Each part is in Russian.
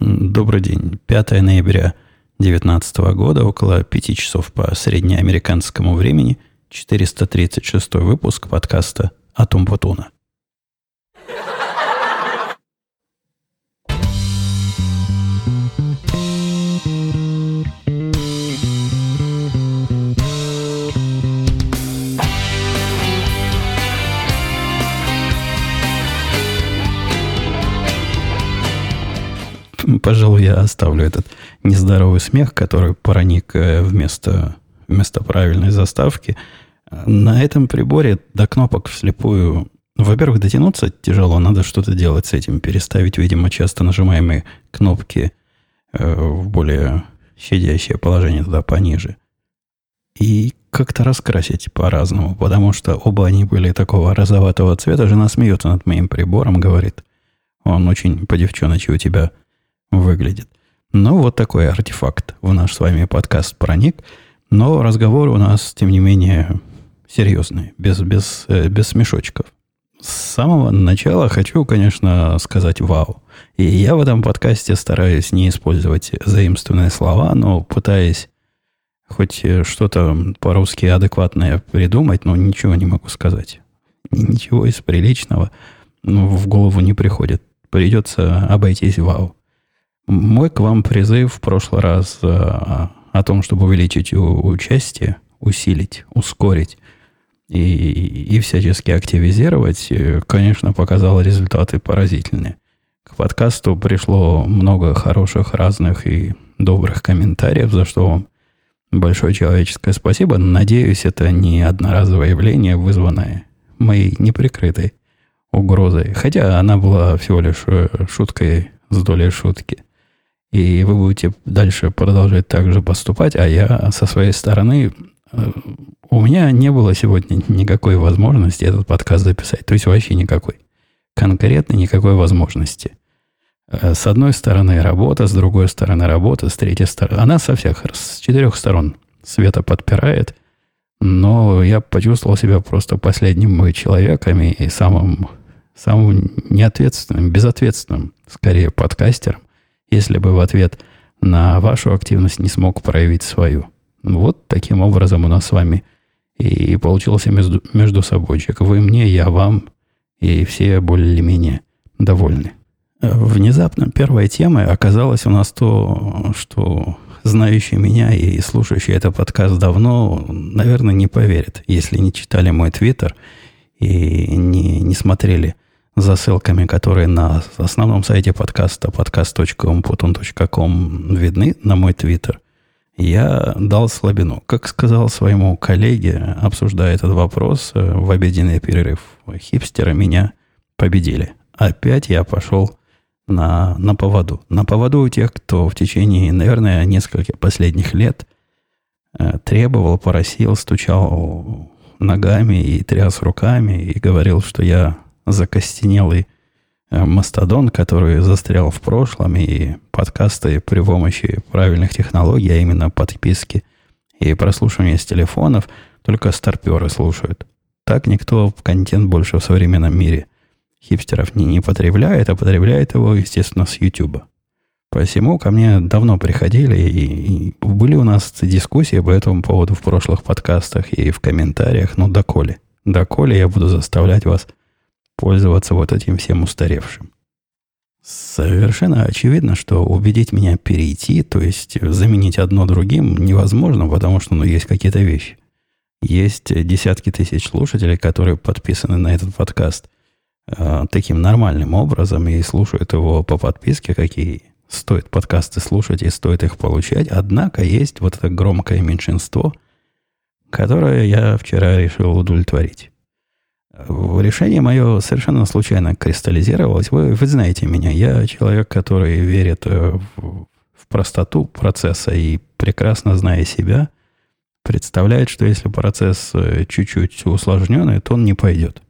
Добрый день. 5 ноября 2019 года, около 5 часов по среднеамериканскому времени, 436 выпуск подкаста «Атом Путуна». Пожалуй, я оставлю этот нездоровый смех, который проник э, вместо, вместо правильной заставки. На этом приборе до кнопок вслепую... Во-первых, дотянуться тяжело, надо что-то делать с этим. Переставить, видимо, часто нажимаемые кнопки э, в более щадящее положение туда пониже. И как-то раскрасить по-разному, потому что оба они были такого розоватого цвета. Жена смеется над моим прибором, говорит, он очень по девчоночи у тебя выглядит. Ну, вот такой артефакт в наш с вами подкаст проник. Но разговор у нас, тем не менее, серьезный, без, без, э, без смешочков. С самого начала хочу, конечно, сказать «вау». И я в этом подкасте стараюсь не использовать заимствованные слова, но пытаясь хоть что-то по-русски адекватное придумать, но ничего не могу сказать. Ничего из приличного в голову не приходит. Придется обойтись «вау». Мой к вам призыв в прошлый раз э, о том, чтобы увеличить участие, усилить, ускорить и, и всячески активизировать, э, конечно, показал результаты поразительные. К подкасту пришло много хороших, разных и добрых комментариев, за что вам большое человеческое спасибо. Надеюсь, это не одноразовое явление, вызванное моей неприкрытой угрозой. Хотя она была всего лишь э, шуткой с долей шутки – и вы будете дальше продолжать так же поступать, а я со своей стороны... Э, у меня не было сегодня никакой возможности этот подкаст записать. То есть вообще никакой. Конкретно никакой возможности. Э, с одной стороны работа, с другой стороны работа, с третьей стороны... Она со всех, с четырех сторон света подпирает. Но я почувствовал себя просто последним человеком и самым, самым неответственным, безответственным, скорее, подкастером если бы в ответ на вашу активность не смог проявить свою. Вот таким образом у нас с вами и получился между, между собойчик. Вы мне, я вам, и все более-менее довольны. Внезапно первой темой оказалось у нас то, что знающий меня и слушающий этот подкаст давно, наверное, не поверят, если не читали мой твиттер и не, не смотрели за ссылками, которые на основном сайте подкаста podcast.umputun.com видны на мой твиттер, я дал слабину. Как сказал своему коллеге, обсуждая этот вопрос э, в обеденный перерыв, хипстеры меня победили. Опять я пошел на, на поводу. На поводу у тех, кто в течение, наверное, нескольких последних лет э, требовал, просил, стучал ногами и тряс руками и говорил, что я закостенелый э, мастодон, который застрял в прошлом, и подкасты при помощи правильных технологий, а именно подписки и прослушивания с телефонов, только старперы слушают. Так никто контент больше в современном мире хипстеров не, не потребляет, а потребляет его, естественно, с YouTube. Посему ко мне давно приходили, и, и были у нас дискуссии по этому поводу в прошлых подкастах и в комментариях. Ну, доколе. Доколе я буду заставлять вас пользоваться вот этим всем устаревшим. Совершенно очевидно, что убедить меня перейти, то есть заменить одно другим, невозможно, потому что ну, есть какие-то вещи. Есть десятки тысяч слушателей, которые подписаны на этот подкаст э, таким нормальным образом и слушают его по подписке, какие стоит подкасты слушать и стоит их получать. Однако есть вот это громкое меньшинство, которое я вчера решил удовлетворить. Решение мое совершенно случайно кристаллизировалось. Вы, вы знаете меня. Я человек, который верит э, в, в простоту процесса и прекрасно зная себя, представляет, что если процесс э, чуть-чуть усложненный, то он не пойдет.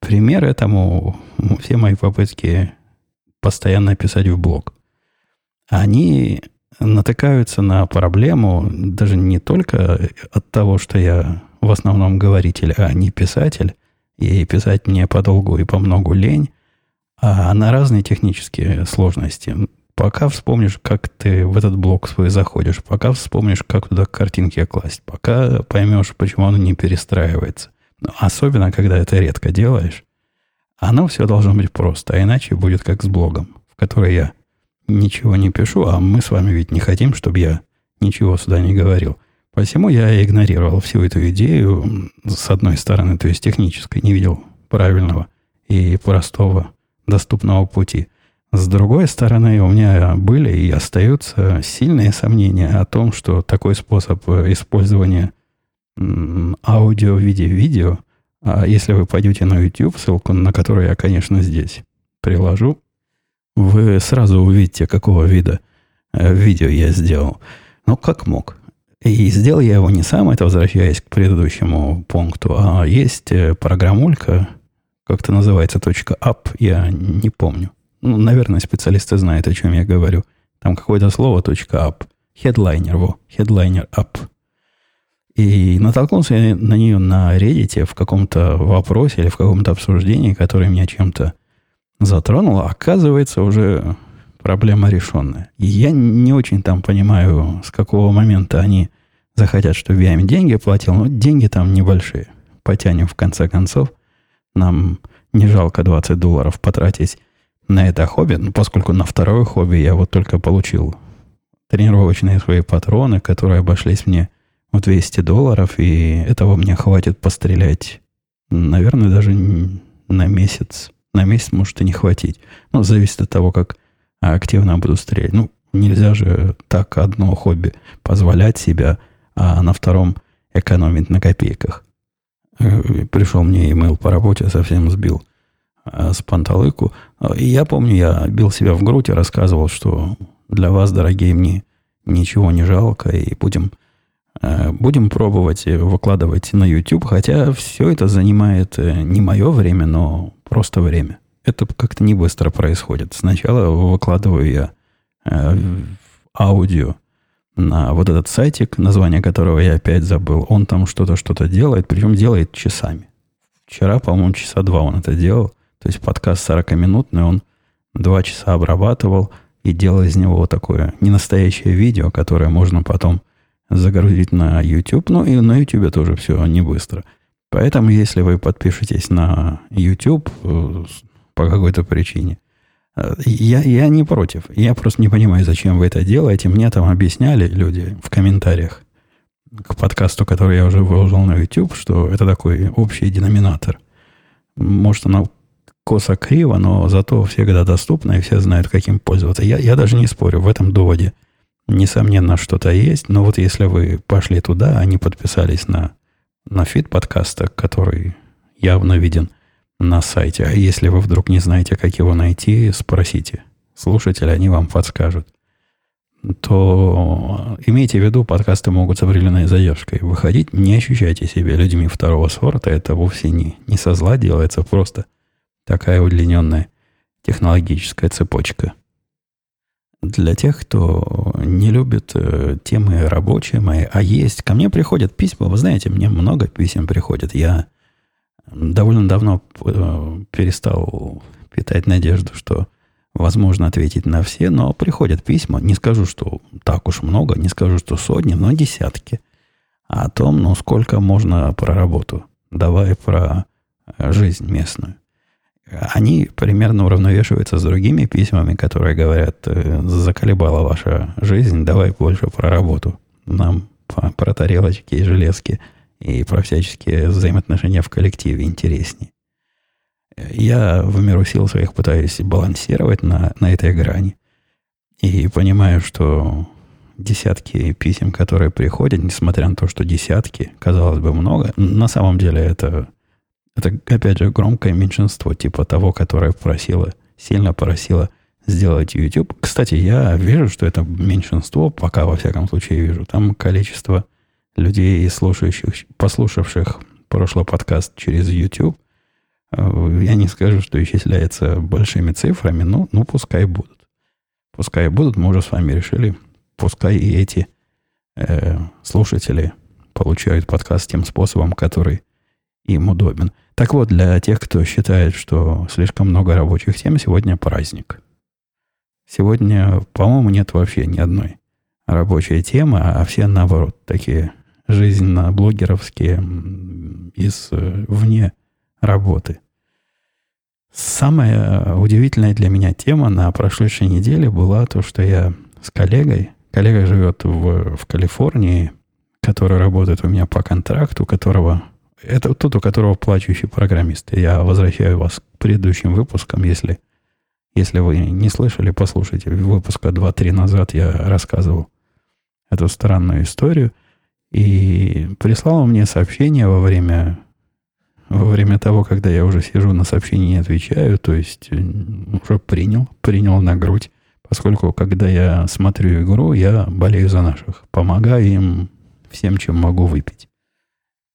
Пример этому все мои попытки постоянно писать в блог. Они натыкаются на проблему даже не только от того, что я в основном говоритель, а не писатель, и писать мне подолгу и по многу лень, а на разные технические сложности. пока вспомнишь, как ты в этот блок свой заходишь, пока вспомнишь, как туда картинки класть, пока поймешь, почему он не перестраивается. Но особенно, когда это редко делаешь, оно все должно быть просто, а иначе будет как с блогом, в который я ничего не пишу, а мы с вами ведь не хотим, чтобы я ничего сюда не говорил. Посему я игнорировал всю эту идею с одной стороны, то есть технической, не видел правильного и простого доступного пути. С другой стороны, у меня были и остаются сильные сомнения о том, что такой способ использования аудио в виде видео, а если вы пойдете на YouTube, ссылку на которую я, конечно, здесь приложу, вы сразу увидите, какого вида э, видео я сделал. Ну, как мог. И сделал я его не сам, это возвращаясь к предыдущему пункту, а есть э, программулька, как-то называется точка .app, я не помню. Ну, наверное, специалисты знают, о чем я говорю. Там какое-то слово точка .app. Headliner, во, headliner app. И натолкнулся я на нее на Reddit в каком-то вопросе или в каком-то обсуждении, которое меня чем-то затронуло. Оказывается, уже проблема решенная. И я не очень там понимаю, с какого момента они захотят, чтобы я им деньги платил, но деньги там небольшие. Потянем в конце концов. Нам не жалко 20 долларов потратить на это хобби, ну, поскольку на второе хобби я вот только получил тренировочные свои патроны, которые обошлись мне в 200 долларов, и этого мне хватит пострелять, наверное, даже на месяц. На месяц может и не хватить. Ну, зависит от того, как активно буду стрелять. Ну, нельзя же так одно хобби позволять себя, а на втором экономить на копейках. Э, пришел мне имейл по работе, совсем сбил э, с панталыку. И я помню, я бил себя в грудь и рассказывал, что для вас, дорогие, мне ничего не жалко, и будем, э, будем пробовать выкладывать на YouTube, хотя все это занимает не мое время, но просто время это как-то не быстро происходит. Сначала выкладываю я э, аудио на вот этот сайтик, название которого я опять забыл. Он там что-то, что-то делает, причем делает часами. Вчера, по-моему, часа два он это делал. То есть подкаст 40-минутный, он два часа обрабатывал и делал из него вот такое ненастоящее видео, которое можно потом загрузить на YouTube. Ну и на YouTube тоже все не быстро. Поэтому, если вы подпишетесь на YouTube, э, по какой-то причине. Э, я, я не против. Я просто не понимаю, зачем вы это делаете. Мне там объясняли люди в комментариях к подкасту, который я уже выложил на YouTube, что это такой общий деноминатор. Может, оно косо криво, но зато всегда доступно, и все знают, каким пользоваться. Я, я даже не спорю, в этом доводе несомненно что-то есть, но вот если вы пошли туда, они подписались на, на фид подкаста, который явно виден – на сайте. А если вы вдруг не знаете, как его найти, спросите. Слушатели, они вам подскажут. То имейте в виду, подкасты могут с определенной задержкой выходить. Не ощущайте себя людьми второго сорта. Это вовсе не, не со зла делается, просто такая удлиненная технологическая цепочка. Для тех, кто не любит э, темы рабочие мои, а есть, ко мне приходят письма, вы знаете, мне много писем приходит. Я довольно давно э, перестал питать надежду, что возможно ответить на все, но приходят письма. Не скажу, что так уж много, не скажу, что сотни, но десятки. О том, ну, сколько можно про работу. Давай про э, жизнь местную. Они примерно уравновешиваются с другими письмами, которые говорят, э, заколебала ваша жизнь, давай больше про работу. Нам про тарелочки и железки – и про всяческие взаимоотношения в коллективе интереснее. Я в меру сил своих пытаюсь балансировать на, на этой грани. И понимаю, что десятки писем, которые приходят, несмотря на то, что десятки, казалось бы, много, на самом деле это, это опять же, громкое меньшинство, типа того, которое просило, сильно просило сделать YouTube. Кстати, я вижу, что это меньшинство, пока во всяком случае вижу. Там количество людей, слушающих, послушавших прошлый подкаст через YouTube, э, я не скажу, что исчисляется большими цифрами, но ну, пускай будут. Пускай будут, мы уже с вами решили, пускай и эти э, слушатели получают подкаст тем способом, который им удобен. Так вот, для тех, кто считает, что слишком много рабочих тем, сегодня праздник. Сегодня, по-моему, нет вообще ни одной рабочей темы, а все наоборот такие жизненно-блогеровские из э, вне работы. Самая удивительная для меня тема на прошедшей неделе была то, что я с коллегой, коллега живет в, в Калифорнии, который работает у меня по контракту, которого это тот, у которого плачущий программист. Я возвращаю вас к предыдущим выпускам, если, если вы не слышали, послушайте. Выпуска 2-3 назад я рассказывал эту странную историю. И прислал мне сообщение во время, во время того, когда я уже сижу на сообщении и отвечаю, то есть э, уже принял, принял на грудь, поскольку когда я смотрю игру, я болею за наших, помогаю им всем, чем могу выпить.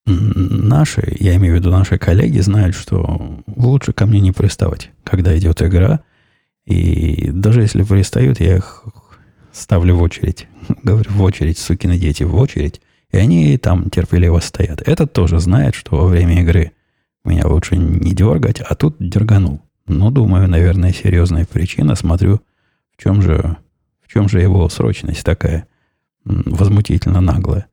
Наши, я имею в виду наши коллеги, знают, что лучше ко мне не приставать, когда идет игра. И даже если пристают, я их ставлю в очередь. Говорю, в очередь, сукины дети, в очередь. И они там терпеливо стоят. Этот тоже знает, что во время игры меня лучше не дергать, а тут дерганул. Ну, думаю, наверное, серьезная причина. Смотрю, в чем же, в чем же его срочность такая возмутительно наглая.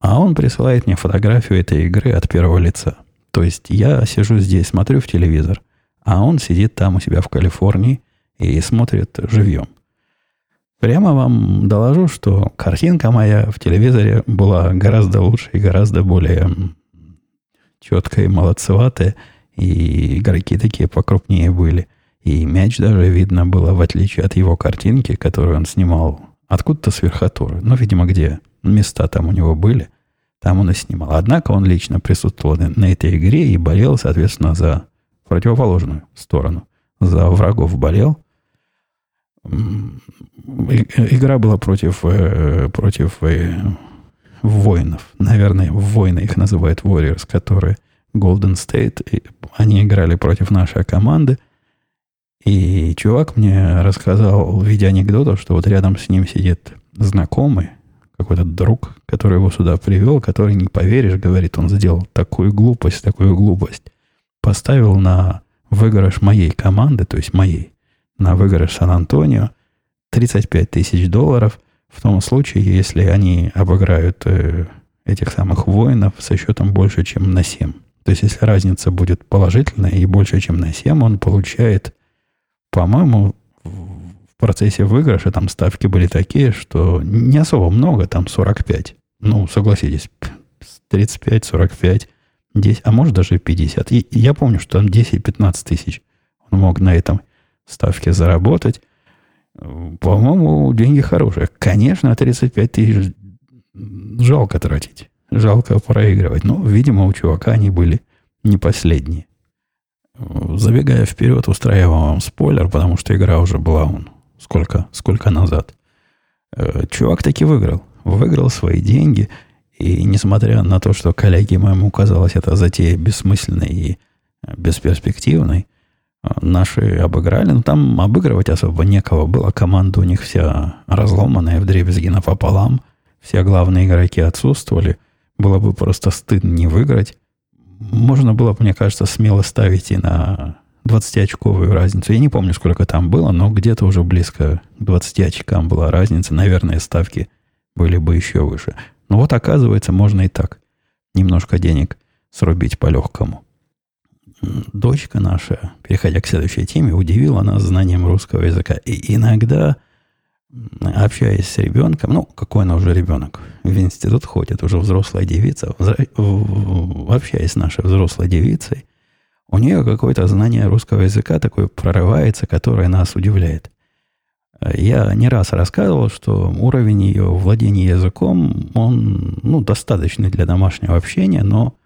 А он присылает мне фотографию этой игры от первого лица. То есть я сижу здесь, смотрю в телевизор, а он сидит там у себя в Калифорнии и смотрит живьем. Прямо вам доложу, что картинка моя в телевизоре была гораздо лучше и гораздо более четкая и молодцеватая. И игроки такие покрупнее были. И мяч даже видно было, в отличие от его картинки, которую он снимал откуда-то с верхотуры. Ну, видимо, где места там у него были, там он и снимал. Однако он лично присутствовал на этой игре и болел, соответственно, за противоположную сторону. За врагов болел. Игра была против, э, против э, воинов. Наверное, воины их называют Warriors, которые Golden State. Они играли против нашей команды. И чувак мне рассказал в виде анекдота, что вот рядом с ним сидит знакомый, какой-то друг, который его сюда привел, который, не поверишь, говорит, он сделал такую глупость, такую глупость. Поставил на выигрыш моей команды, то есть моей, на выигрыш Сан-Антонио 35 тысяч долларов в том случае, если они обыграют э, этих самых воинов со счетом больше, чем на 7. То есть, если разница будет положительная и больше, чем на 7, он получает, по-моему, в процессе выигрыша там ставки были такие, что не особо много, там 45. Ну, согласитесь, 35, 45, 10, а может даже 50. И я помню, что там 10-15 тысяч он мог на этом ставке заработать. По-моему, деньги хорошие. Конечно, 35 тысяч жалко тратить. Жалко проигрывать. Но, видимо, у чувака они были не последние. Забегая вперед, устраиваю вам спойлер, потому что игра уже была он сколько, сколько назад. Э, чувак таки выиграл. Выиграл свои деньги. И несмотря на то, что коллеге моему казалось это затея бессмысленной и бесперспективной, наши обыграли. Но там обыгрывать особо некого было. Команда у них вся разломанная, в дребезги напополам. Все главные игроки отсутствовали. Было бы просто стыдно не выиграть. Можно было, мне кажется, смело ставить и на 20-очковую разницу. Я не помню, сколько там было, но где-то уже близко к 20 очкам была разница. Наверное, ставки были бы еще выше. Но вот оказывается, можно и так немножко денег срубить по-легкому дочка наша, переходя к следующей теме, удивила нас знанием русского языка. И иногда, общаясь с ребенком, ну, какой она уже ребенок, в институт ходит, уже взрослая девица, общаясь с нашей взрослой девицей, у нее какое-то знание русского языка такое прорывается, которое нас удивляет. Я не раз рассказывал, что уровень ее владения языком, он ну, достаточный для домашнего общения, но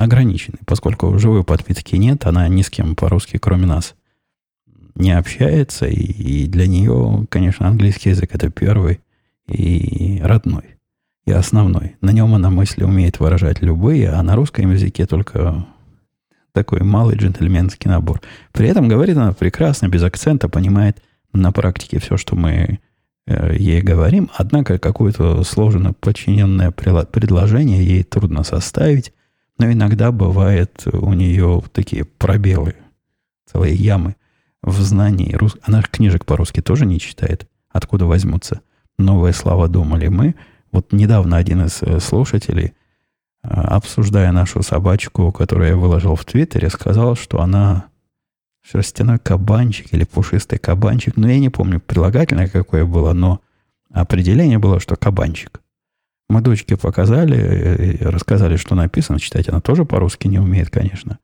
ограниченный, поскольку живой подпитки нет, она ни с кем по-русски, кроме нас, не общается, и, и для нее, конечно, английский язык это первый и родной, и основной. На нем она мысли умеет выражать любые, а на русском языке только такой малый джентльменский набор. При этом говорит она прекрасно, без акцента, понимает на практике все, что мы э, ей говорим, однако какое-то сложно подчиненное предложение ей трудно составить, но иногда бывает у нее такие пробелы, целые ямы в знании. Рус... Она книжек по-русски тоже не читает. Откуда возьмутся новые слова, думали мы. Вот недавно один из э, слушателей, э, обсуждая нашу собачку, которую я выложил в Твиттере, сказал, что она шерстяной кабанчик или пушистый кабанчик. Но ну, я не помню прилагательное какое было, но определение было, что кабанчик. Мы дочке показали, э, рассказали, что написано. Читать она тоже по-русски не умеет, конечно.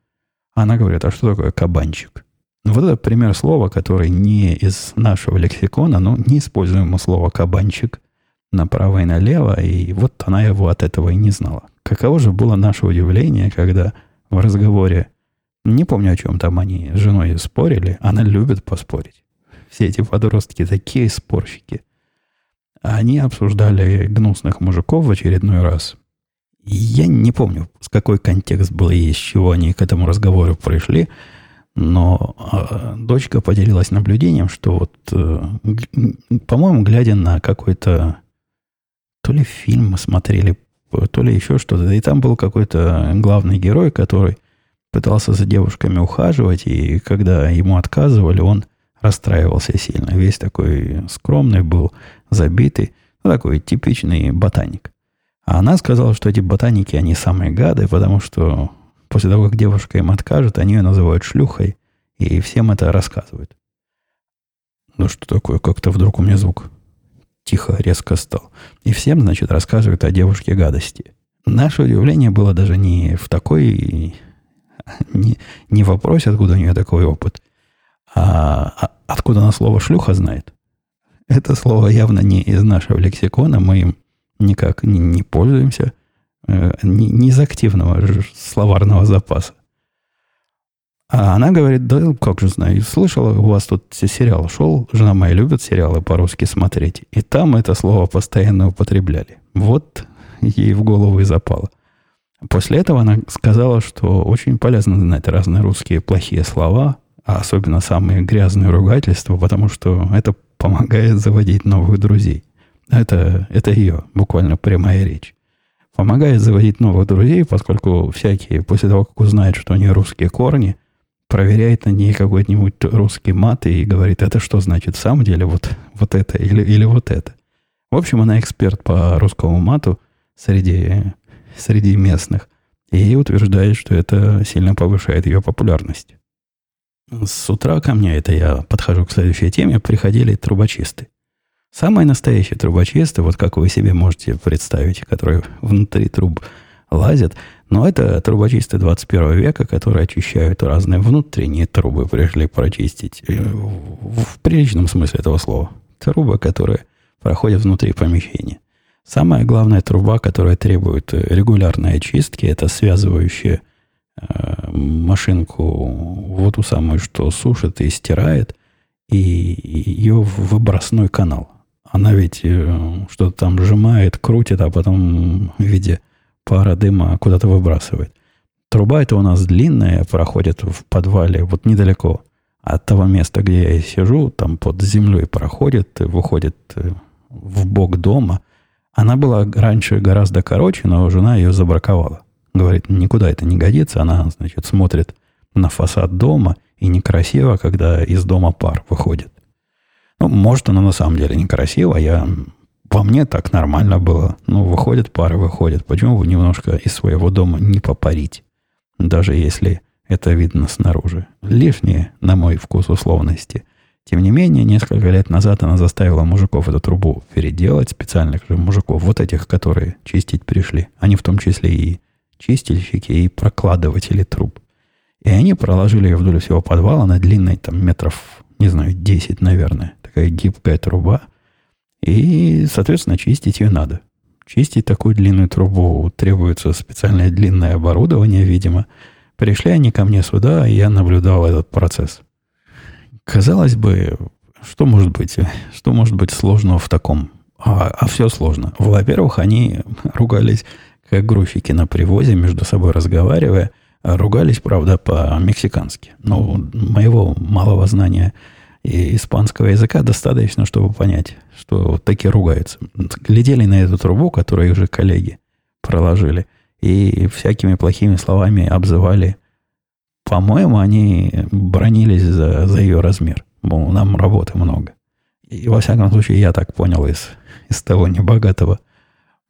Она говорит, а что такое кабанчик? Ну, вот это пример слова, который не из нашего лексикона, но не используемо слово кабанчик направо и налево, и вот она его от этого и не знала. Каково же было наше удивление, когда в разговоре, не помню, о чем там они с женой спорили, она любит поспорить. Все эти подростки такие спорщики. Они обсуждали гнусных мужиков в очередной раз. Я не помню, с какой контекст был и с чего они к этому разговору пришли, но э, дочка поделилась наблюдением, что вот, э, по-моему, глядя на какой-то то ли фильм смотрели, то ли еще что-то, и там был какой-то главный герой, который пытался за девушками ухаживать, и когда ему отказывали, он расстраивался сильно. Весь такой скромный был, забитый, ну, такой типичный ботаник. А она сказала, что эти ботаники, они самые гады, потому что после того, как девушка им откажет, они ее называют шлюхой, и всем это рассказывают. Ну что такое? Как-то вдруг у меня звук тихо, резко стал. И всем, значит, рассказывают о девушке гадости. Наше удивление было даже не в такой... Не, не в вопросе, откуда у нее такой опыт, а, а откуда она слово «шлюха» знает. Это слово явно не из нашего лексикона, мы им никак не, не пользуемся, э, не, не из активного словарного запаса. А она говорит, да как же знаю, слышала, у вас тут сериал шел, жена моя любит сериалы по-русски смотреть, и там это слово постоянно употребляли. Вот ей в голову и запало. После этого она сказала, что очень полезно знать разные русские плохие слова, а особенно самые грязные ругательства, потому что это помогает заводить новых друзей. Это, это ее буквально прямая речь. Помогает заводить новых друзей, поскольку всякие, после того, как узнают, что у нее русские корни, проверяет на ней какой-нибудь русский мат и говорит, это что значит в самом деле вот, вот это или, или вот это. В общем, она эксперт по русскому мату среди, среди местных и утверждает, что это сильно повышает ее популярность. С утра ко мне, это я подхожу к следующей теме, приходили трубочисты. Самые настоящие трубочисты, вот как вы себе можете представить, которые внутри труб лазят, но это трубочисты 21 века, которые очищают разные внутренние трубы, пришли прочистить э, в приличном смысле этого слова. Трубы, которые проходят внутри помещения. Самая главная труба, которая требует регулярной очистки, это связывающая Э, машинку, вот ту самую, что сушит и стирает, и ее в выбросной канал. Она ведь э, что-то там сжимает, крутит, а потом в виде пара дыма куда-то выбрасывает. Труба это у нас длинная, проходит в подвале вот недалеко от того места, где я сижу, там под землей проходит, выходит э, в бок дома. Она была раньше гораздо короче, но жена ее забраковала. Говорит, никуда это не годится. Она, значит, смотрит на фасад дома, и некрасиво, когда из дома пар выходит. Ну, может, она на самом деле некрасиво. Я, по мне так нормально было. Ну, выходит пары, выходит. Почему бы немножко из своего дома не попарить? Даже если это видно снаружи. Лишние, на мой вкус, условности. Тем не менее, несколько лет назад она заставила мужиков эту трубу переделать, специальных же мужиков, вот этих, которые чистить пришли. Они в том числе и чистильщики и прокладыватели труб. И они проложили ее вдоль всего подвала на длинной, там, метров, не знаю, 10, наверное. Такая гибкая труба. И, соответственно, чистить ее надо. Чистить такую длинную трубу требуется специальное длинное оборудование, видимо. Пришли они ко мне сюда, и я наблюдал этот процесс. Казалось бы, что может быть, что может быть сложного в таком? А, а все сложно. Во-первых, они ругались как грузчики на привозе, между собой разговаривая, ругались, правда, по-мексикански. Но моего малого знания испанского языка достаточно, чтобы понять, что вот такие ругаются. Глядели на эту трубу, которую их же коллеги проложили, и всякими плохими словами обзывали По-моему, они бронились за, за ее размер. Мол, нам работы много. И, во всяком случае, я так понял из, из того небогатого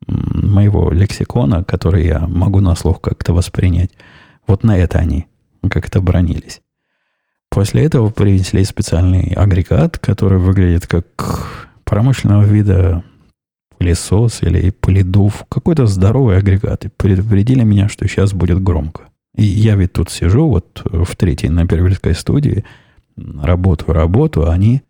моего лексикона, который я могу на слух как-то воспринять. Вот на это они как-то бронились. После этого принесли специальный агрегат, который выглядит как промышленного вида пылесос или пыледув. Какой-то здоровый агрегат. И предупредили меня, что сейчас будет громко. И я ведь тут сижу, вот в третьей на первильской студии, работаю, работаю, а они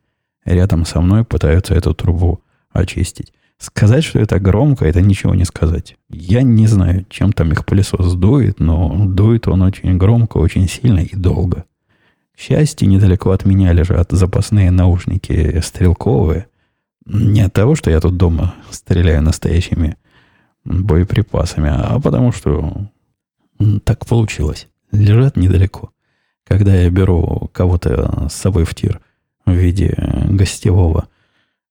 рядом со мной пытаются эту трубу очистить. Сказать, что это громко, это ничего не сказать. Я не знаю, чем там их пылесос дует, но дует он очень громко, очень сильно и долго. К счастью, недалеко от меня лежат запасные наушники стрелковые. Не от того, что я тут дома стреляю настоящими боеприпасами, а потому что так получилось. Лежат недалеко. Когда я беру кого-то с собой в тир в виде гостевого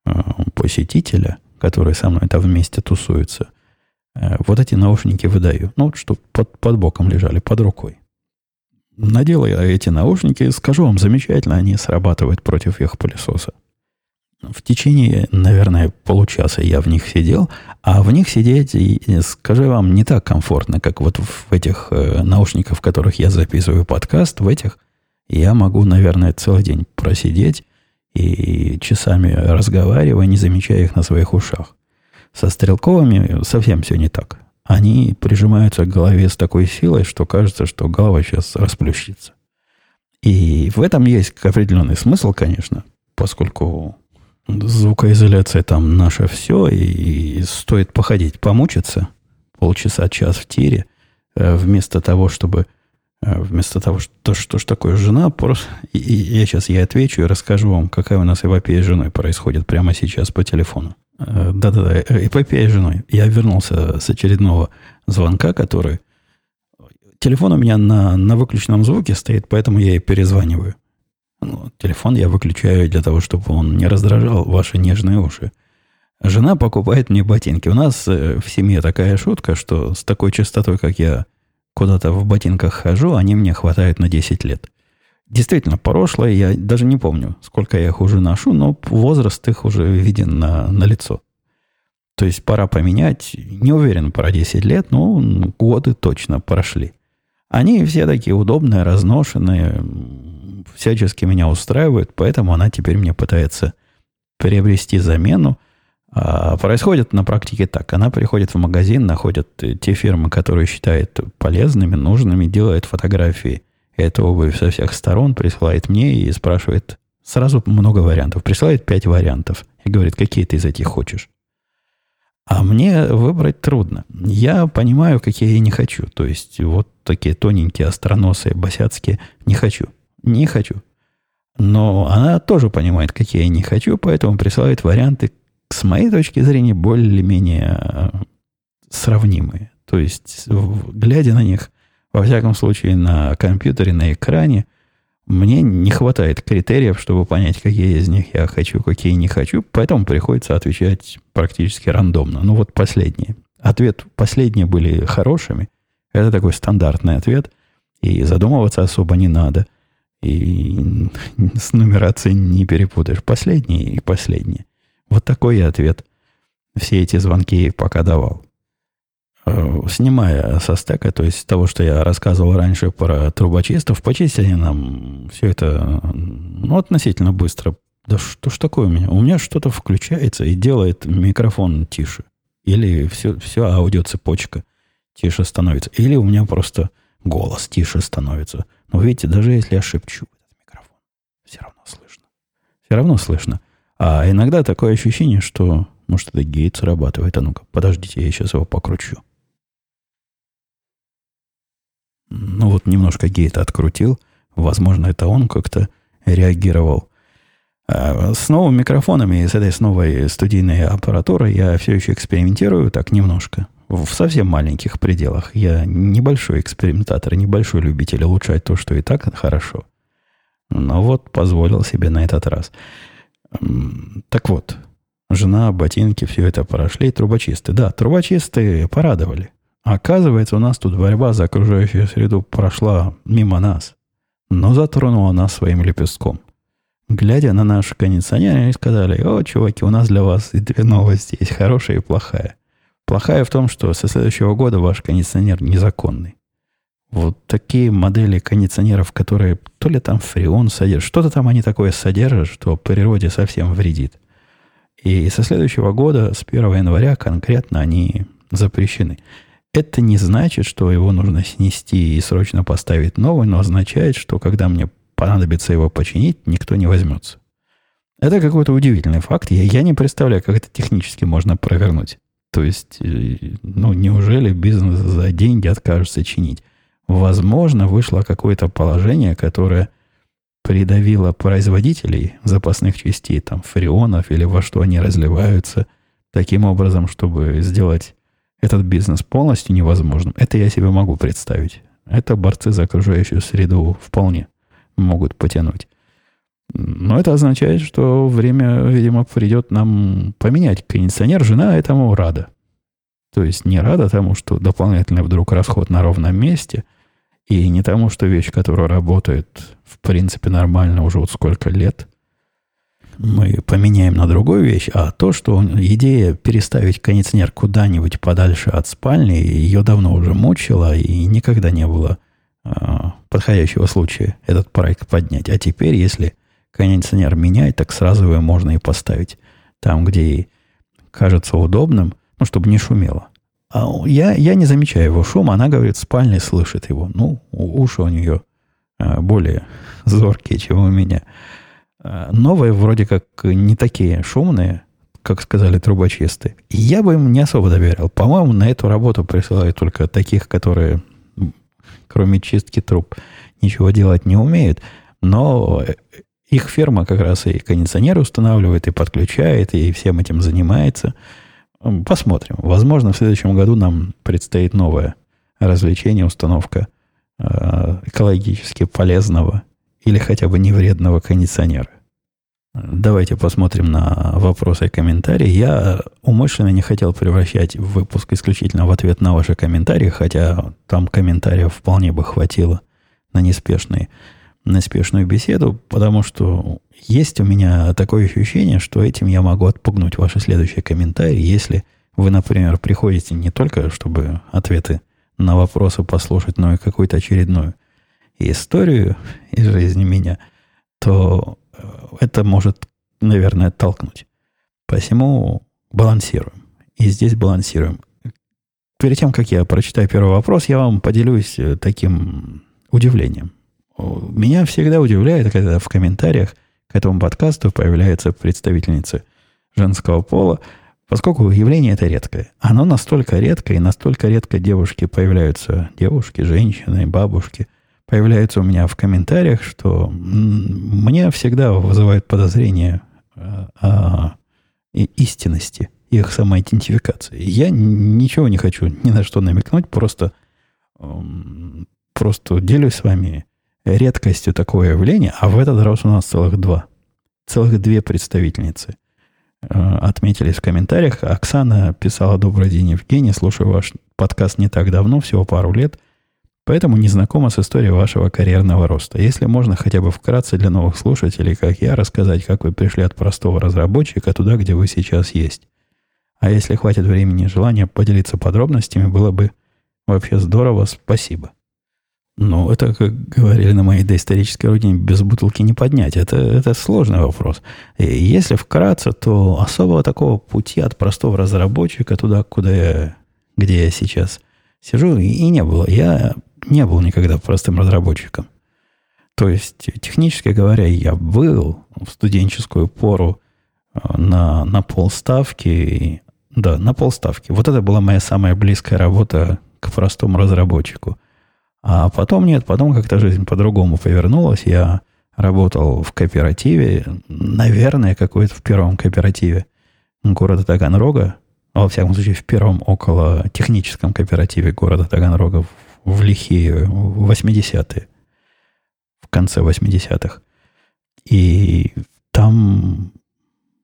э, посетителя, который со мной там вместе тусуется, э, вот эти наушники выдаю. Ну, вот, чтобы под, под боком лежали, под рукой. Надел я эти наушники, скажу вам, замечательно они срабатывают против их пылесоса. В течение, наверное, получаса я в них сидел, а в них сидеть, скажу вам, не так комфортно, как вот в этих э, наушниках, в которых я записываю подкаст, в этих я могу, наверное, целый день просидеть и часами разговаривая, не замечая их на своих ушах. Со стрелковыми совсем все не так. Они прижимаются к голове с такой силой, что кажется, что голова сейчас расплющится. И в этом есть определенный смысл, конечно, поскольку звукоизоляция там наше все, и стоит походить, помучиться полчаса, час в тире, э, вместо того, чтобы вместо того, что, что ж такое жена, просто, и, и я сейчас я отвечу и расскажу вам, какая у нас эпопея с женой происходит прямо сейчас по телефону. Э, да-да-да, эпопея с женой. Я вернулся с очередного звонка, который... Телефон у меня на, на выключенном звуке стоит, поэтому я и перезваниваю. Ну, телефон я выключаю для того, чтобы он не раздражал ваши нежные уши. Жена покупает мне ботинки. У нас э, в семье такая шутка, что с такой частотой, как я куда-то в ботинках хожу, они мне хватают на 10 лет. Действительно, прошлое я даже не помню, сколько я их уже ношу, но возраст их уже виден на, на лицо. То есть пора поменять. Не уверен про 10 лет, но годы точно прошли. Они все такие удобные, разношенные, всячески меня устраивают, поэтому она теперь мне пытается приобрести замену. А происходит на практике так. Она приходит в магазин, находит те фирмы, которые считает полезными, нужными, делает фотографии этой обуви со всех сторон, присылает мне и спрашивает сразу много вариантов. Присылает пять вариантов и говорит, какие ты из этих хочешь. А мне выбрать трудно. Я понимаю, какие я не хочу. То есть вот такие тоненькие, остроносые, босяцкие не хочу. Не хочу. Но она тоже понимает, какие я не хочу, поэтому присылает варианты, с моей точки зрения, более-менее э, сравнимые. То есть, глядя на них, во всяком случае, на компьютере, на экране, мне не хватает критериев, чтобы понять, какие из них я хочу, какие не хочу, поэтому приходится отвечать практически рандомно. Ну вот последние. Ответ последние были хорошими. Это такой стандартный ответ, и задумываться особо не надо. И с нумерацией не перепутаешь. Последний и последний. Вот такой я ответ все эти звонки пока давал. Э, снимая со стека, то есть того, что я рассказывал раньше про трубочистов, почистили нам все это ну, относительно быстро. Да что ж такое у меня? У меня что-то включается и делает микрофон тише. Или все, все аудиоцепочка тише становится. Или у меня просто голос тише становится. Но видите, даже если я шепчу этот микрофон, все равно слышно. Все равно слышно. А иногда такое ощущение, что, может, это гейт срабатывает. А ну-ка, подождите, я сейчас его покручу. Ну вот немножко гейт открутил. Возможно, это он как-то реагировал. А с новыми микрофонами и с этой с новой студийной аппаратурой я все еще экспериментирую так немножко в совсем маленьких пределах. Я небольшой экспериментатор, небольшой любитель улучшать то, что и так хорошо. Но вот позволил себе на этот раз. Так вот, жена, ботинки, все это прошли. Трубочисты. Да, трубочисты порадовали. Оказывается, у нас тут борьба за окружающую среду прошла мимо нас. но затронула нас своим лепестком. Глядя на наш кондиционер, они сказали, о, чуваки, у нас для вас и две новости есть, хорошая и плохая. Плохая в том, что со следующего года ваш кондиционер незаконный. Вот такие модели кондиционеров, которые то ли там фреон содержат, что-то там они такое содержат, что природе совсем вредит. И со следующего года, с 1 января конкретно они запрещены. Это не значит, что его нужно снести и срочно поставить новый, но означает, что когда мне понадобится его починить, никто не возьмется. Это какой-то удивительный факт. Я, я не представляю, как это технически можно провернуть. То есть, э, ну, неужели бизнес за деньги откажется чинить? Возможно, вышло какое-то положение, которое придавило производителей запасных частей, там, фреонов или во что они разливаются, таким образом, чтобы сделать этот бизнес полностью невозможным. Это я себе могу представить. Это борцы за окружающую среду вполне могут потянуть. Но это означает, что время, видимо, придет нам поменять кондиционер. Жена этому рада. То есть не рада тому, что дополнительный вдруг расход на ровном месте, и не тому, что вещь, которая работает в принципе нормально уже вот сколько лет, мы поменяем на другую вещь, а то, что идея переставить кондиционер куда-нибудь подальше от спальни, ее давно уже мучила, и никогда не было э, подходящего случая этот проект поднять. А теперь, если кондиционер менять, так сразу его можно и поставить там, где кажется удобным, ну, чтобы не шумело. А я, я не замечаю его шума, она говорит, спальня слышит его. Ну, уши у нее э, более зоркие, чем у меня. Э, новые вроде как не такие шумные, как сказали трубочисты. И я бы им не особо доверял. По-моему, на эту работу присылают только таких, которые, кроме чистки труб, ничего делать не умеют. Но их фирма как раз и кондиционер устанавливает, и подключает, и всем этим занимается. Посмотрим. Возможно, в следующем году нам предстоит новое развлечение, установка э, экологически полезного или хотя бы невредного кондиционера. Давайте посмотрим на вопросы и комментарии. Я умышленно не хотел превращать выпуск исключительно в ответ на ваши комментарии, хотя там комментариев вполне бы хватило на неспешные, на неспешную беседу, потому что есть у меня такое ощущение, что этим я могу отпугнуть ваши следующие комментарии, если вы, например, приходите не только, чтобы ответы на вопросы послушать, но и какую-то очередную историю из жизни меня, то это может, наверное, оттолкнуть. Посему балансируем. И здесь балансируем. Перед тем, как я прочитаю первый вопрос, я вам поделюсь э, таким удивлением. Меня всегда удивляет, когда в комментариях к этому подкасту появляются представительницы женского пола, поскольку явление это редкое. Оно настолько редкое, и настолько редко девушки появляются, девушки, женщины, бабушки, появляются у меня в комментариях, что мне всегда вызывает подозрение о, о истинности их самоидентификации. Я ничего не хочу ни на что намекнуть, просто, просто делюсь с вами редкостью такого явления, а в этот раз у нас целых два. Целых две представительницы э, отметились в комментариях. Оксана писала «Добрый день, Евгений. Слушаю ваш подкаст не так давно, всего пару лет. Поэтому не знакома с историей вашего карьерного роста. Если можно хотя бы вкратце для новых слушателей, как я, рассказать, как вы пришли от простого разработчика туда, где вы сейчас есть. А если хватит времени и желания поделиться подробностями, было бы вообще здорово. Спасибо. Ну, это, как говорили на моей доисторической родине, без бутылки не поднять. Это, это сложный вопрос. И если вкратце, то особого такого пути от простого разработчика туда, куда я, где я сейчас сижу, и не было. Я не был никогда простым разработчиком. То есть, технически говоря, я был в студенческую пору э, на, на полставки. Да, на полставки. Вот это была моя самая близкая работа к простому разработчику. А потом нет, потом как-то жизнь по-другому повернулась. Я работал в кооперативе, наверное, какой-то в первом кооперативе города Таганрога, во всяком случае, в первом около техническом кооперативе города Таганрога в лихие 80-е, в конце 80-х. И там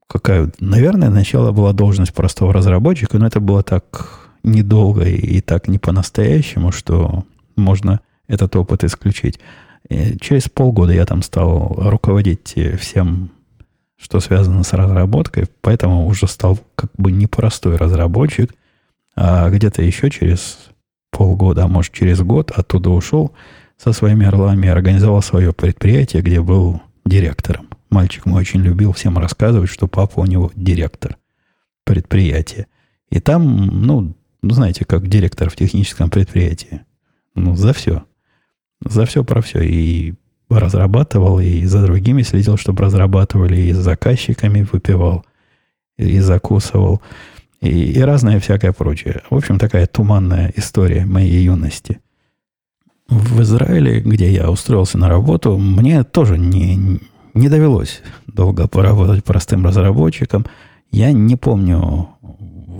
какая, наверное, начало была должность простого разработчика, но это было так недолго и так не по-настоящему, что можно этот опыт исключить. И через полгода я там стал руководить всем, что связано с разработкой, поэтому уже стал как бы непростой разработчик, а где-то еще через полгода, а может через год оттуда ушел со своими орлами и организовал свое предприятие, где был директором. Мальчик мой очень любил всем рассказывать, что папа у него директор предприятия. И там, ну, знаете, как директор в техническом предприятии. Ну, за все. За все про все. И разрабатывал, и за другими следил, чтобы разрабатывали, и с заказчиками выпивал, и закусывал, и, и разное всякое прочее. В общем, такая туманная история моей юности. В Израиле, где я устроился на работу, мне тоже не, не довелось долго поработать простым разработчиком. Я не помню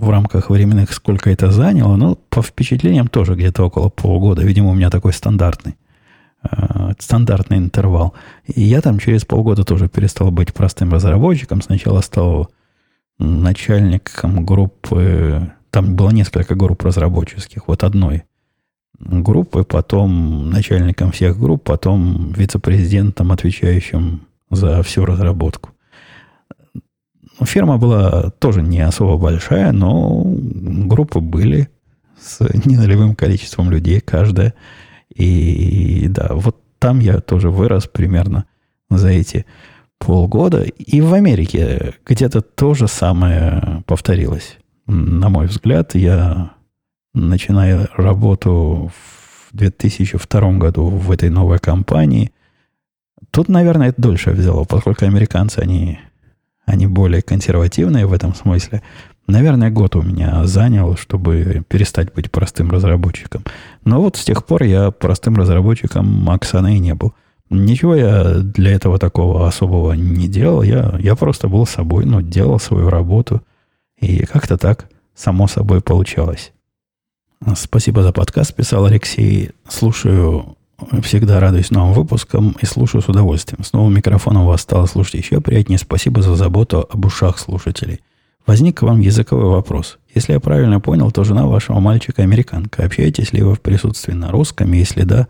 в рамках временных, сколько это заняло, но по впечатлениям тоже где-то около полугода. Видимо, у меня такой стандартный, э, стандартный интервал. И я там через полгода тоже перестал быть простым разработчиком. Сначала стал начальником группы, там было несколько групп разработческих, вот одной группы, потом начальником всех групп, потом вице-президентом, отвечающим за всю разработку. Фирма была тоже не особо большая, но группы были с ненулевым количеством людей каждая. И да, вот там я тоже вырос примерно за эти полгода. И в Америке где-то то же самое повторилось. На мой взгляд, я, начиная работу в 2002 году в этой новой компании, тут, наверное, это дольше взяло, поскольку американцы, они они более консервативные в этом смысле. Наверное, год у меня занял, чтобы перестать быть простым разработчиком. Но вот с тех пор я простым разработчиком Оксаны и не был. Ничего я для этого такого особого не делал. Я, я просто был собой, но делал свою работу. И как-то так само собой получалось. Спасибо за подкаст, писал Алексей. Слушаю Всегда радуюсь новым выпускам и слушаю с удовольствием. С новым микрофоном вас стало слушать еще приятнее. Спасибо за заботу об ушах слушателей. Возник к вам языковой вопрос. Если я правильно понял, то жена вашего мальчика американка. Общаетесь ли вы в присутствии на русском? Если да,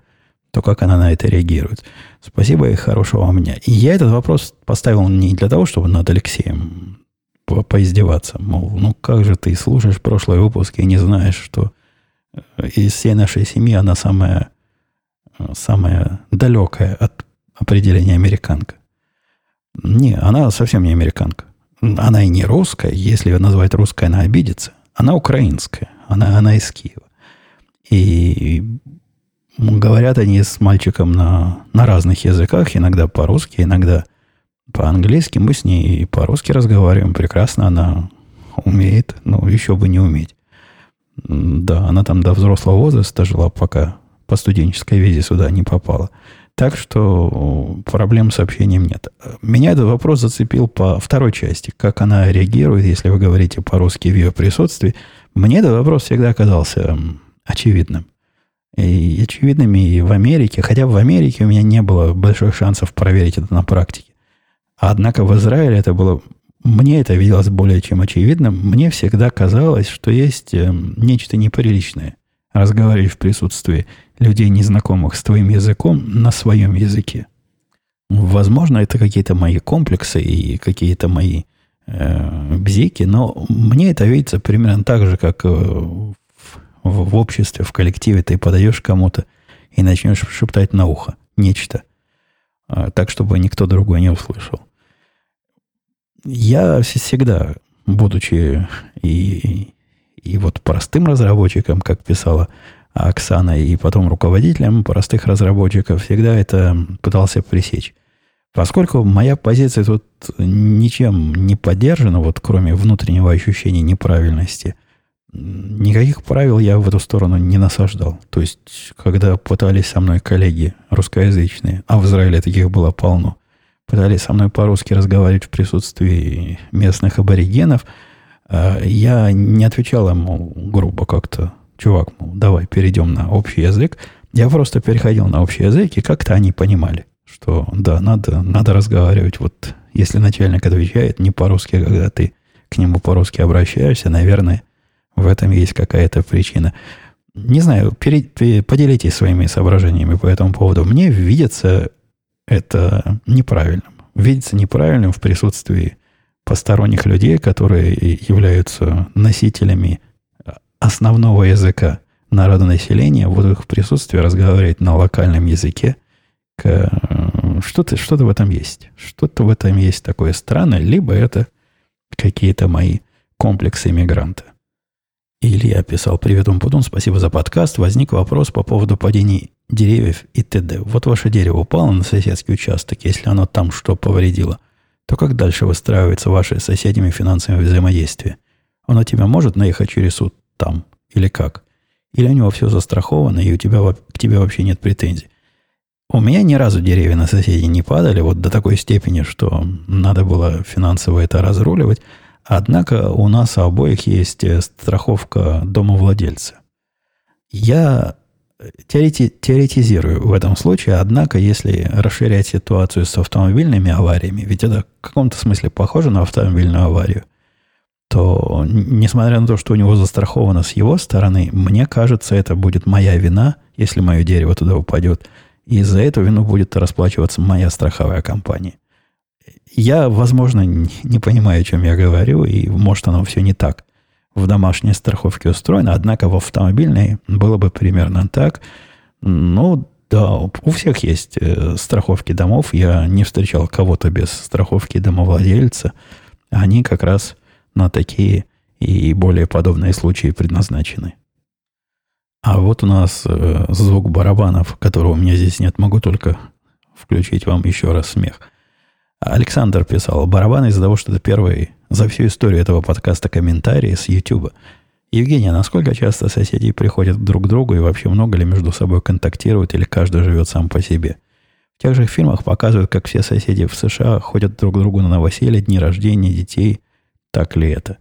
то как она на это реагирует? Спасибо и хорошего вам дня. И я этот вопрос поставил не для того, чтобы над Алексеем по поиздеваться. Мол, ну как же ты слушаешь прошлые выпуски и не знаешь, что из всей нашей семьи она самая самая далекая от определения американка. Не, она совсем не американка. Она и не русская. Если ее назвать русской, она обидится. Она украинская. Она, она из Киева. И говорят они с мальчиком на, на разных языках. Иногда по-русски, иногда по-английски. Мы с ней по-русски разговариваем. Прекрасно она умеет. Ну, еще бы не уметь. Да, она там до взрослого возраста жила, пока по студенческой визе сюда не попала. Так что проблем с общением нет. Меня этот вопрос зацепил по второй части. Как она реагирует, если вы говорите по-русски в ее присутствии. Мне этот вопрос всегда оказался очевидным. И очевидным и в Америке. Хотя в Америке у меня не было больших шансов проверить это на практике. Однако в Израиле это было... Мне это виделось более чем очевидным. Мне всегда казалось, что есть эм, нечто неприличное разговаривать в присутствии людей, незнакомых с твоим языком, на своем языке. Возможно, это какие-то мои комплексы и какие-то мои э, бзики, но мне это видится примерно так же, как э, в, в обществе, в коллективе ты подаешь кому-то и начнешь шептать на ухо нечто, э, так, чтобы никто другой не услышал. Я всегда, будучи и, и вот простым разработчиком, как писала Оксана, и потом руководителем простых разработчиков, всегда это пытался пресечь. Поскольку моя позиция тут ничем не поддержана, вот кроме внутреннего ощущения неправильности, никаких правил я в эту сторону не насаждал. То есть, когда пытались со мной коллеги русскоязычные, а в Израиле таких было полно, пытались со мной по-русски разговаривать в присутствии местных аборигенов, а, я не отвечал ему грубо как-то чувак, мол, давай перейдем на общий язык. Я просто переходил на общий язык, и как-то они понимали, что да, надо, надо разговаривать. Вот если начальник отвечает не по-русски, когда ты к нему по-русски обращаешься, наверное, в этом есть какая-то причина. Не знаю, пере, поделитесь своими соображениями по этому поводу. Мне видится это неправильным. Видится неправильным в присутствии посторонних людей, которые являются носителями основного языка народонаселения, вот в их присутствии разговаривать на локальном языке. Что-то что в этом есть. Что-то в этом есть такое странное, либо это какие-то мои комплексы иммигранта. Илья писал «Привет, Умпутун, спасибо за подкаст. Возник вопрос по поводу падений деревьев и т.д. Вот ваше дерево упало на соседский участок, если оно там что повредило, то как дальше выстраивается ваше с соседями финансовое взаимодействие? Оно тебя может наехать через суд там или как? Или у него все застраховано, и у тебя, к тебе вообще нет претензий? У меня ни разу деревья на соседей не падали, вот до такой степени, что надо было финансово это разруливать. Однако у нас у обоих есть э, страховка домовладельца. Я теорети, теоретизирую в этом случае, однако, если расширять ситуацию с автомобильными авариями, ведь это в каком-то смысле похоже на автомобильную аварию, то, несмотря на то, что у него застраховано с его стороны, мне кажется, это будет моя вина, если мое дерево туда упадет. И за эту вину будет расплачиваться моя страховая компания. Я, возможно, не понимаю, о чем я говорю, и может оно все не так в домашней страховке устроено, однако в автомобильной было бы примерно так. Ну, да, у всех есть э, страховки домов. Я не встречал кого-то без страховки домовладельца. Они как раз на такие и более подобные случаи предназначены. А вот у нас э, звук барабанов, которого у меня здесь нет. Могу только включить вам еще раз смех. Александр писал, барабаны из-за того, что это первый за всю историю этого подкаста комментарии с YouTube. Евгения, насколько часто соседи приходят друг к другу и вообще много ли между собой контактируют или каждый живет сам по себе? В тех же фильмах показывают, как все соседи в США ходят друг к другу на новоселье, дни рождения детей. Так ли это?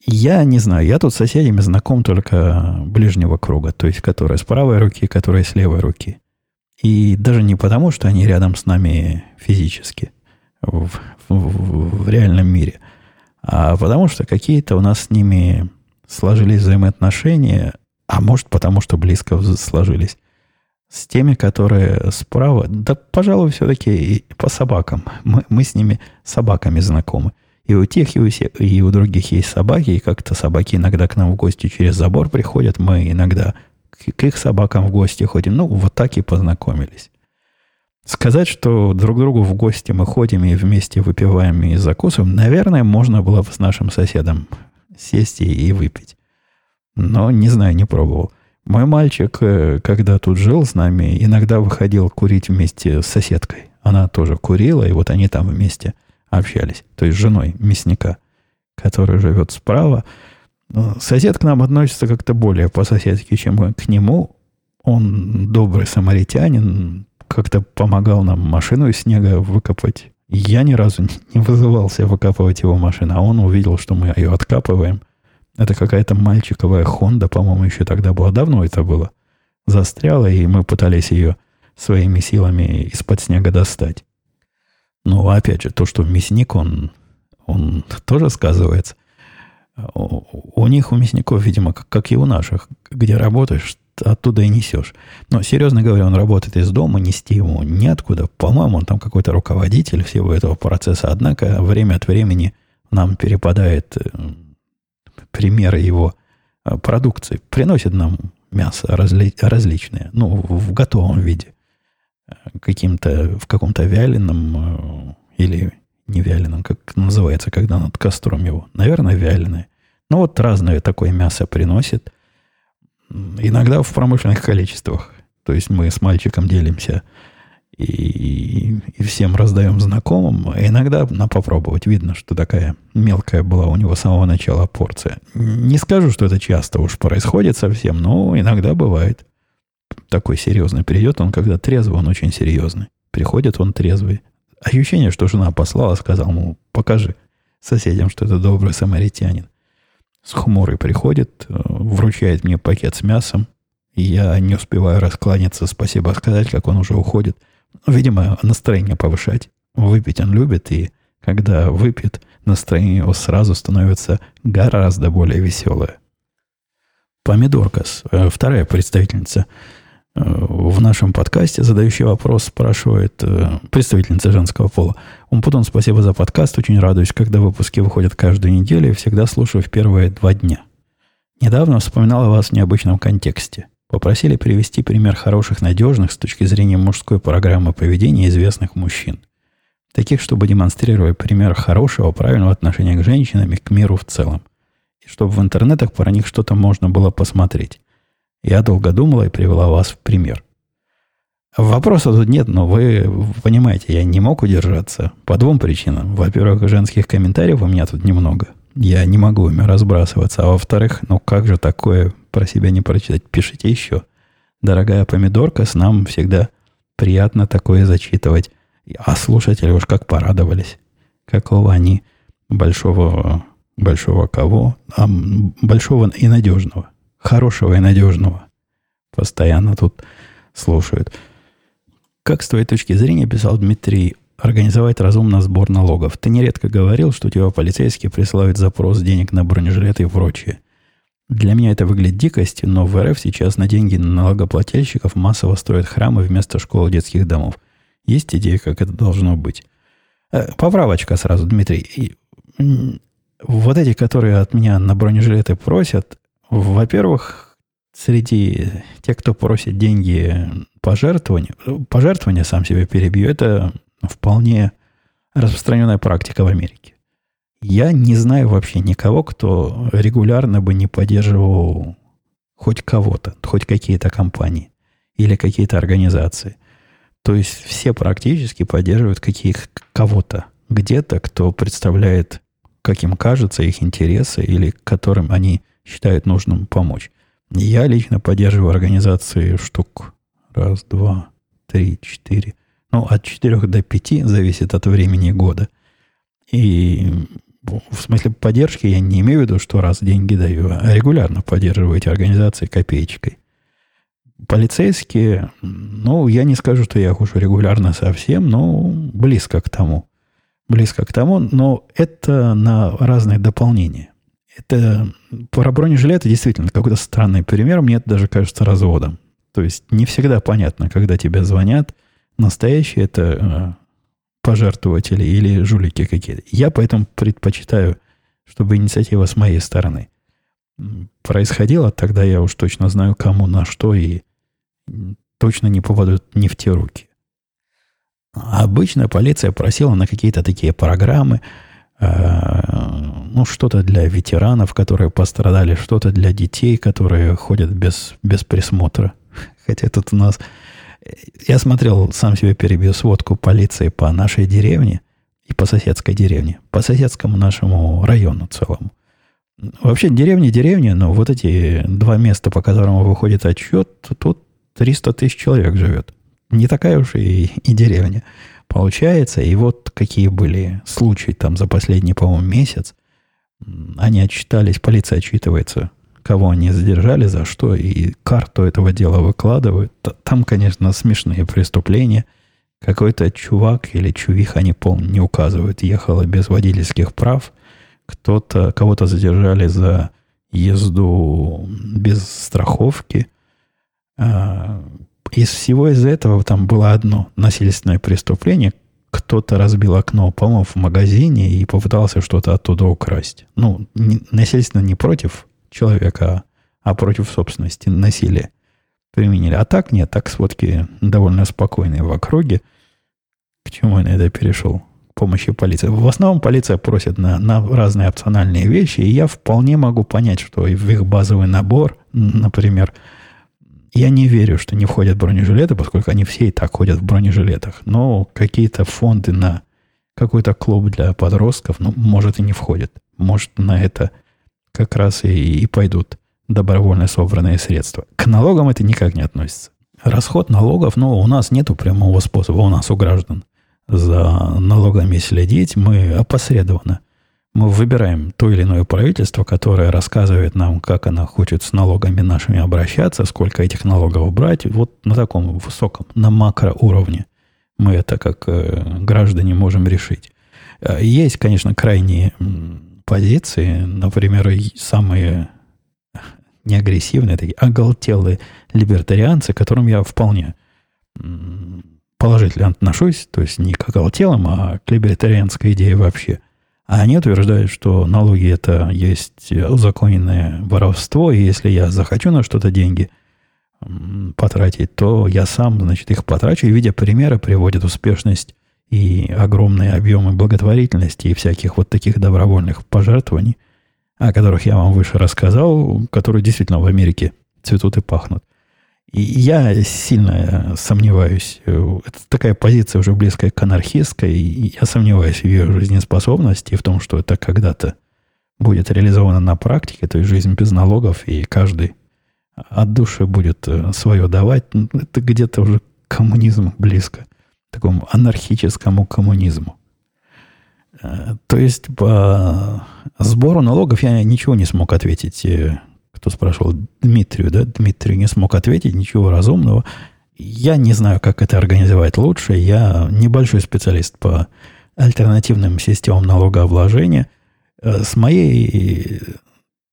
Я не знаю, я тут с соседями знаком только ближнего круга, то есть которые с правой руки, которые с левой руки. И даже не потому, что они рядом с нами физически – в, в, в реальном мире, а потому что какие-то у нас с ними сложились взаимоотношения, а может потому, что близко сложились, с теми, которые справа, да, пожалуй, все-таки по собакам. Мы, мы с ними собаками знакомы. И у тех, и у, всех, и у других есть собаки, и как-то собаки иногда к нам в гости через забор приходят, мы иногда к, их собакам в гости ходим. Ну, вот так и познакомились. Сказать, что друг другу в гости мы ходим и вместе выпиваем и закусываем, наверное, можно было бы с нашим соседом сесть и, и выпить. Но, не знаю, не пробовал. Мой мальчик, э, когда тут жил с нами, иногда выходил курить вместе с соседкой. Она тоже курила, и вот они там вместе общались. То есть женой мясника, который живет справа. Сосед к нам относится как-то более по-соседски, чем к нему. Он добрый самаритянин, как-то помогал нам машину из снега выкопать. Я ни разу не вызывался выкапывать его машину, а он увидел, что мы ее откапываем. Это какая-то мальчиковая Хонда, по-моему, еще тогда была. Давно это было. Застряла, и мы пытались ее своими силами из-под снега достать. Но опять же, то, что мясник, он, он тоже сказывается. У, у них, у мясников, видимо, как, как и у наших, где работаешь, оттуда и несешь. Но, серьезно говоря, он работает из дома, нести ему неоткуда. По-моему, он там какой-то руководитель всего этого процесса. Однако время от времени нам перепадает э, примеры его э, продукции. Приносит нам мясо разли- различное, ну, в готовом виде. Э, каким-то, в каком-то вяленом или не вяленом, как называется, когда над костром его. Наверное, вяленое. Ну, вот разное такое мясо приносит – Иногда в промышленных количествах. То есть мы с мальчиком делимся и, и всем раздаем знакомым. А иногда на попробовать. Видно, что такая мелкая была у него с самого начала порция. Не скажу, что это часто уж происходит совсем, но иногда бывает. Такой серьезный придет он, когда трезвый, он очень серьезный. Приходит он трезвый. Ощущение, что жена послала, сказал, ему, покажи соседям, что это добрый самаритянин с хмурой приходит, э, вручает мне пакет с мясом. И я не успеваю раскланяться, спасибо сказать, как он уже уходит. Видимо, настроение повышать. Выпить он любит, и когда выпьет, настроение его сразу становится гораздо более веселое. Помидоркас, э, вторая представительница в нашем подкасте, задающий вопрос, спрашивает э, представительница женского пола. Умпутон, спасибо за подкаст. Очень радуюсь, когда выпуски выходят каждую неделю и всегда слушаю в первые два дня. Недавно вспоминал о вас в необычном контексте. Попросили привести пример хороших, надежных с точки зрения мужской программы поведения известных мужчин. Таких, чтобы демонстрировать пример хорошего, правильного отношения к женщинам и к миру в целом. И чтобы в интернетах про них что-то можно было посмотреть. Я долго думала и привела вас в пример. Вопроса тут нет, но вы понимаете, я не мог удержаться по двум причинам. Во-первых, женских комментариев у меня тут немного. Я не могу ими разбрасываться. А во-вторых, ну как же такое про себя не прочитать? Пишите еще. Дорогая помидорка, с нам всегда приятно такое зачитывать. А слушатели уж как порадовались. Какого они большого, большого кого? А, большого и надежного. Хорошего и надежного. Постоянно тут слушают. Как с твоей точки зрения, писал Дмитрий организовать разумно сбор налогов. Ты нередко говорил, что тебя полицейские присылают запрос денег на бронежилеты и прочее. Для меня это выглядит дикостью, но в РФ сейчас на деньги налогоплательщиков массово строят храмы вместо школ и детских домов. Есть идея, как это должно быть? Э, поправочка сразу, Дмитрий. Вот эти, которые от меня на бронежилеты просят, во-первых, среди тех, кто просит деньги пожертвования, пожертвования сам себе перебью, это вполне распространенная практика в Америке. Я не знаю вообще никого, кто регулярно бы не поддерживал хоть кого-то, хоть какие-то компании или какие-то организации. То есть все практически поддерживают каких кого-то где-то, кто представляет, как им кажется, их интересы или которым они считают нужным помочь. Я лично поддерживаю организации штук раз, два, три, четыре, ну, от 4 до 5 зависит от времени года. И в смысле поддержки я не имею в виду, что раз деньги даю, а регулярно поддерживаю эти организации копеечкой. Полицейские, ну, я не скажу, что я хожу регулярно совсем, но близко к тому. Близко к тому, но это на разные дополнения. Это про бронежилеты действительно какой-то странный пример. Мне это даже кажется разводом. То есть не всегда понятно, когда тебе звонят – настоящие это э, пожертвователи или жулики какие-то. Я поэтому предпочитаю, чтобы инициатива с моей стороны происходила, тогда я уж точно знаю, кому на что, и точно не попадут не в те руки. обычно полиция просила на какие-то такие программы, ну, что-то для ветеранов, которые пострадали, что-то для детей, которые ходят без, без присмотра. Хотя тут у нас я смотрел, сам себе перебью сводку полиции по нашей деревне и по соседской деревне, по соседскому нашему району целому. Вообще деревня деревня, но вот эти два места, по которым выходит отчет, тут 300 тысяч человек живет. Не такая уж и, и деревня получается. И вот какие были случаи там за последний, по-моему, месяц. Они отчитались, полиция отчитывается кого они задержали, за что, и карту этого дела выкладывают. Там, конечно, смешные преступления. Какой-то чувак или чувиха, не помню, не указывают, ехала без водительских прав. Кто-то, кого-то задержали за езду без страховки. Из всего из этого там было одно насильственное преступление. Кто-то разбил окно, по-моему, в магазине и попытался что-то оттуда украсть. Ну, не, насильственно не против человека, а против собственности насилие применили. А так нет, так сводки довольно спокойные в округе. К чему я на это перешел? К помощи полиции. В основном полиция просит на, на разные опциональные вещи, и я вполне могу понять, что в их базовый набор, например, я не верю, что не входят бронежилеты, поскольку они все и так ходят в бронежилетах. Но какие-то фонды на какой-то клуб для подростков, ну, может, и не входят. Может, на это как раз и, и пойдут добровольно собранные средства. К налогам это никак не относится. Расход налогов, ну, у нас нету прямого способа, у нас у граждан за налогами следить. Мы опосредованно мы выбираем то или иное правительство, которое рассказывает нам, как оно хочет с налогами нашими обращаться, сколько этих налогов брать. Вот на таком высоком, на макроуровне мы это как э, граждане можем решить. Э, есть, конечно, крайние позиции, например, самые не агрессивные, такие оголтелые либертарианцы, к которым я вполне положительно отношусь, то есть не к оголтелым, а к либертарианской идее вообще. А они утверждают, что налоги это есть узаконенное воровство, и если я захочу на что-то деньги потратить, то я сам, значит, их потрачу, и видя примеры, приводят успешность и огромные объемы благотворительности и всяких вот таких добровольных пожертвований, о которых я вам выше рассказал, которые действительно в Америке цветут и пахнут. Я сильно сомневаюсь, э, это такая позиция уже близкая к анархистской, я сомневаюсь в ее жизнеспособности, в том, что это когда-то будет реализовано на практике, то есть жизнь без налогов, и каждый от души будет э, свое давать. Это где-то уже коммунизм близко, такому анархическому коммунизму. Э, то есть по сбору налогов я ничего не смог ответить кто спрашивал, Дмитрию, да, Дмитрий не смог ответить, ничего разумного. Я не знаю, как это организовать лучше. Я небольшой специалист по альтернативным системам налогообложения. Э, с моей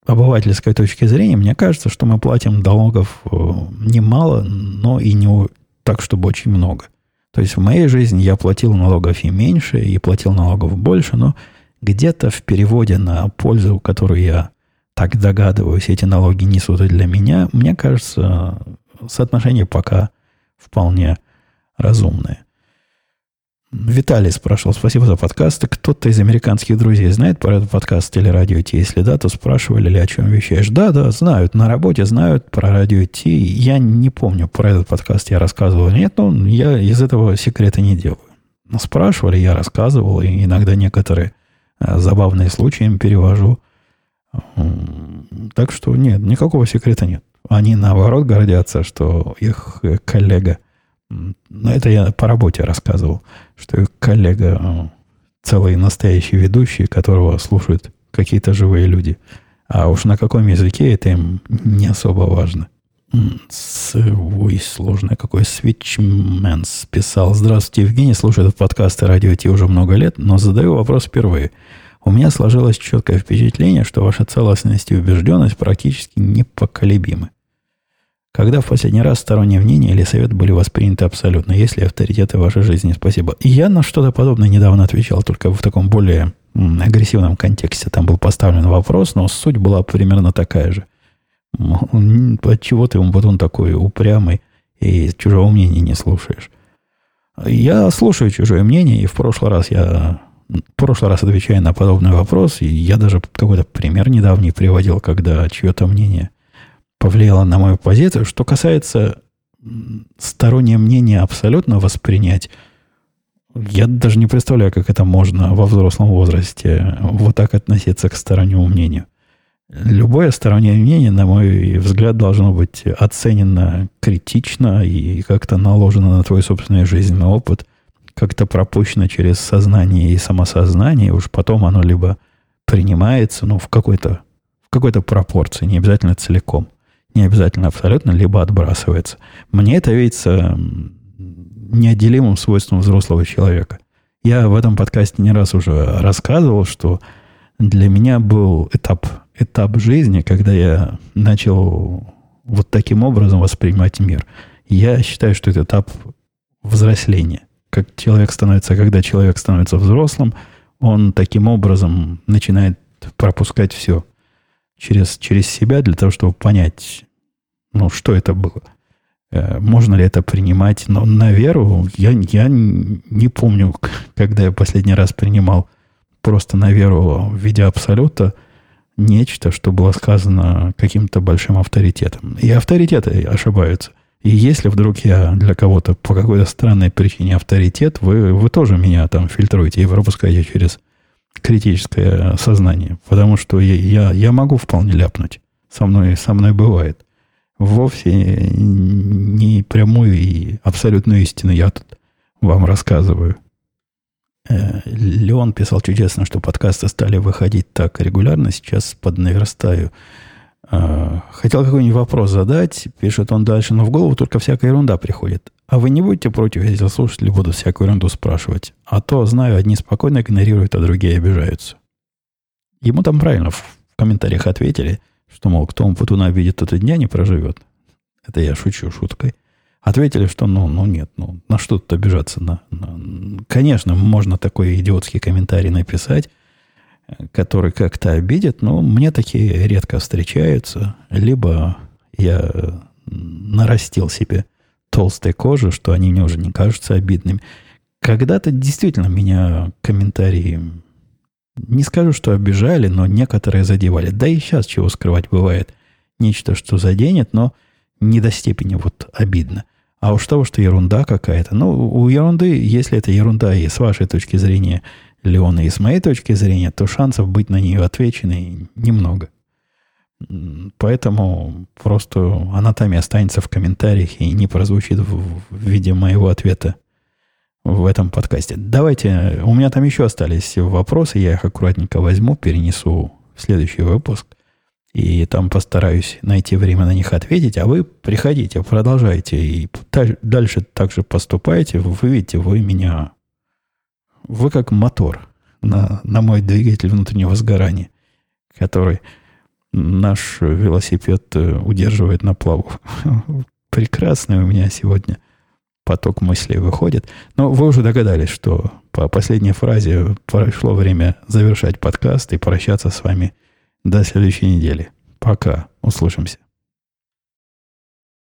обывательской точки зрения, мне кажется, что мы платим налогов э, немало, но и не так, чтобы очень много. То есть в моей жизни я платил налогов и меньше, и платил налогов больше, но где-то в переводе на пользу, которую я так догадываюсь, эти налоги несут и для меня, мне кажется, соотношение пока вполне разумное. Виталий спрашивал, спасибо за подкасты. Кто-то из американских друзей знает про этот подкаст телерадио Ти? Если да, то спрашивали ли, о чем вещаешь. Да, да, знают. На работе знают про радио Ти. Я не помню, про этот подкаст я рассказывал нет, но я из этого секрета не делаю. Но спрашивали, я рассказывал, и иногда некоторые э, забавные случаи им перевожу. Так что нет, никакого секрета нет. Они наоборот гордятся, что их коллега, ну это я по работе рассказывал, что их коллега э, целый настоящий ведущий, которого слушают какие-то живые люди. А уж на каком языке это им не особо важно. Ой, сложное какой Switchman писал. Здравствуйте, Евгений. Слушаю этот подкаст и радио Ти уже много лет, но задаю вопрос впервые – у меня сложилось четкое впечатление, что ваша целостность и убежденность практически непоколебимы. Когда в последний раз стороннее мнение или совет были восприняты абсолютно? Есть ли авторитеты в вашей жизни? Спасибо. И я на что-то подобное недавно отвечал, только в таком более агрессивном контексте. Там был поставлен вопрос, но суть была примерно такая же. От чего ты вот он такой упрямый и чужого мнения не слушаешь? Я слушаю чужое мнение, и в прошлый раз я в прошлый раз отвечая на подобный вопрос, и я даже какой-то пример недавний приводил, когда чье-то мнение повлияло на мою позицию. Что касается стороннее мнение абсолютно воспринять, я даже не представляю, как это можно во взрослом возрасте вот так относиться к стороннему мнению. Любое стороннее мнение, на мой взгляд, должно быть оценено критично и как-то наложено на твой собственный жизненный опыт – как-то пропущено через сознание и самосознание, уж потом оно либо принимается, ну, в какой-то в какой-то пропорции, не обязательно целиком, не обязательно абсолютно, либо отбрасывается. Мне это видится неотделимым свойством взрослого человека. Я в этом подкасте не раз уже рассказывал, что для меня был этап, этап жизни, когда я начал вот таким образом воспринимать мир. Я считаю, что это этап взросления как человек становится, когда человек становится взрослым, он таким образом начинает пропускать все через, через себя для того, чтобы понять, ну, что это было. Э, можно ли это принимать? Но на веру я, я не помню, когда я последний раз принимал просто на веру в виде абсолюта нечто, что было сказано каким-то большим авторитетом. И авторитеты ошибаются – и если вдруг я для кого-то по какой-то странной причине авторитет, вы, вы тоже меня там фильтруете и пропускаете через критическое сознание. Потому что я, я, я могу вполне ляпнуть. Со мной, со мной бывает. Вовсе не прямую и абсолютную истину я тут вам рассказываю. Э, Леон писал чудесно, что подкасты стали выходить так регулярно. Сейчас поднаверстаю хотел какой-нибудь вопрос задать, пишет он дальше, но в голову только всякая ерунда приходит. А вы не будете против, если слушатели будут всякую ерунду спрашивать? А то, знаю, одни спокойно игнорируют, а другие обижаются. Ему там правильно в комментариях ответили, что, мол, кто Путуна видит, тот и дня не проживет. Это я шучу шуткой. Ответили, что ну, ну нет, ну на что тут обижаться? На, на... Конечно, можно такой идиотский комментарий написать, который как-то обидит, но мне такие редко встречаются. Либо я нарастил себе толстой кожи, что они мне уже не кажутся обидными. Когда-то действительно меня комментарии, не скажу, что обижали, но некоторые задевали. Да и сейчас чего скрывать бывает. Нечто, что заденет, но не до степени вот обидно. А уж того, что ерунда какая-то. Ну, у ерунды, если это ерунда и с вашей точки зрения, Леона, и с моей точки зрения, то шансов быть на нее отвеченной немного. Поэтому просто анатомия останется в комментариях и не прозвучит в виде моего ответа в этом подкасте. Давайте, у меня там еще остались вопросы, я их аккуратненько возьму, перенесу в следующий выпуск. И там постараюсь найти время на них ответить, а вы приходите, продолжайте. И дальше также поступайте. Вы видите, вы меня... Вы как мотор на, на мой двигатель внутреннего сгорания, который наш велосипед э, удерживает на плаву. Прекрасный у меня сегодня поток мыслей выходит. Но вы уже догадались, что по последней фразе прошло время завершать подкаст и прощаться с вами до следующей недели. Пока. Услышимся.